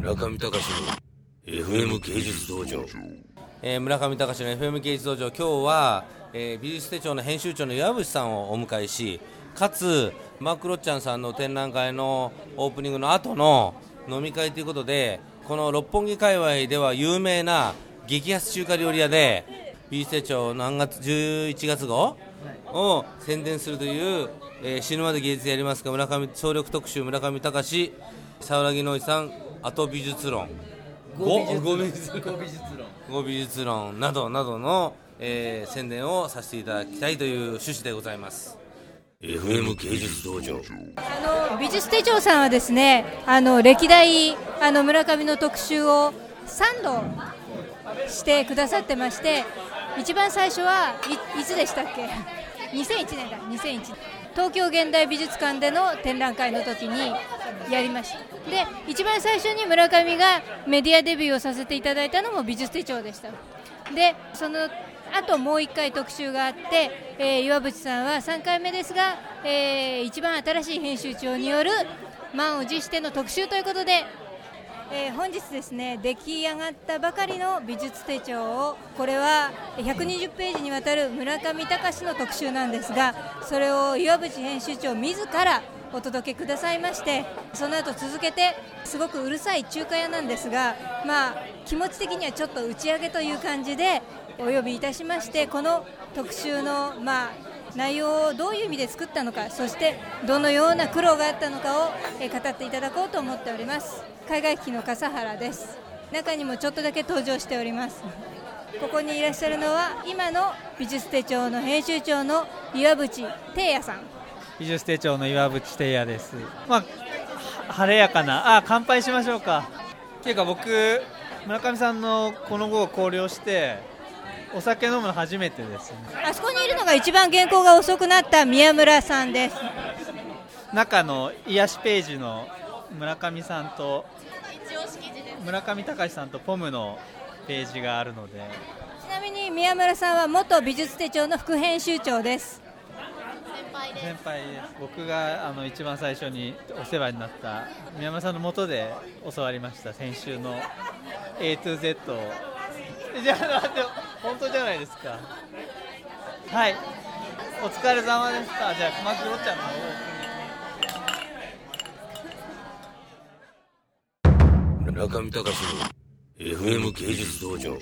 村上隆の FM 芸術道場、えー村上隆の FM 芸術道場。今日は、えー美術手帳の編集長の岩渕さんをお迎えしかつマークロッチャンさんの展覧会のオープニングの後の飲み会ということでこの六本木界隈では有名な激安中華料理屋で美術手帳何月11月号を宣伝するという、えー死ぬまで芸術やりますか村上総力特集村上隆沢木のいさんあと美術論。ごご美術論。ご美術論などなどの、えー宣伝をさせていただきたいという趣旨でございます。FM 芸術道場。あの美術手帳さんはですねあの歴代あの村上の特集を3度してくださってまして一番最初はいいつでしたっけ？2001年だ2001年。東京現代美術館での展覧会の時にやりました。で一番最初に村上がメディアデビューをさせていただいたのも美術手帳でした。でそのあともう1回特集があって、えー岩渕さんは3回目ですが、えー一番新しい編集長による満を持しての特集ということで、えー本日ですね出来上がったばかりの美術手帳をこれは120ページにわたる村上隆の特集なんですがそれを岩渕編集長自らお届けくださいましてその後続けてすごくうるさい中華屋なんですがまあ気持ち的にはちょっと打ち上げという感じでお呼びいたしましてこの特集のまあ内容をどういう意味で作ったのかそしてどのような苦労があったのかをえー語っていただこうと思っております海外機の笠原です中にもちょっとだけ登場しておりますここにいらっしゃるのは今の美術手帳の編集長の岩渕貞也さん美術手帳の岩渕貞也です。まあ、は晴れやかな、あ、乾杯しましょうか。っていうか僕、村上さんのこの後を考慮して、お酒飲むの初めてですね。あそこにいるのが一番原稿が遅くなった宮村さんです中の癒しページの村上さんと、村上隆さんとポムのページがあるので、ちなみに宮村さんは元美術手帳の副編集長です先輩です。僕があの一番最初にお世話になった宮村さんの下で教わりました先週の A to Z を。じゃあ待って本当じゃないですか。はい。お疲れ様でした。じゃあマクロちゃんの方村上隆の FM 芸術道場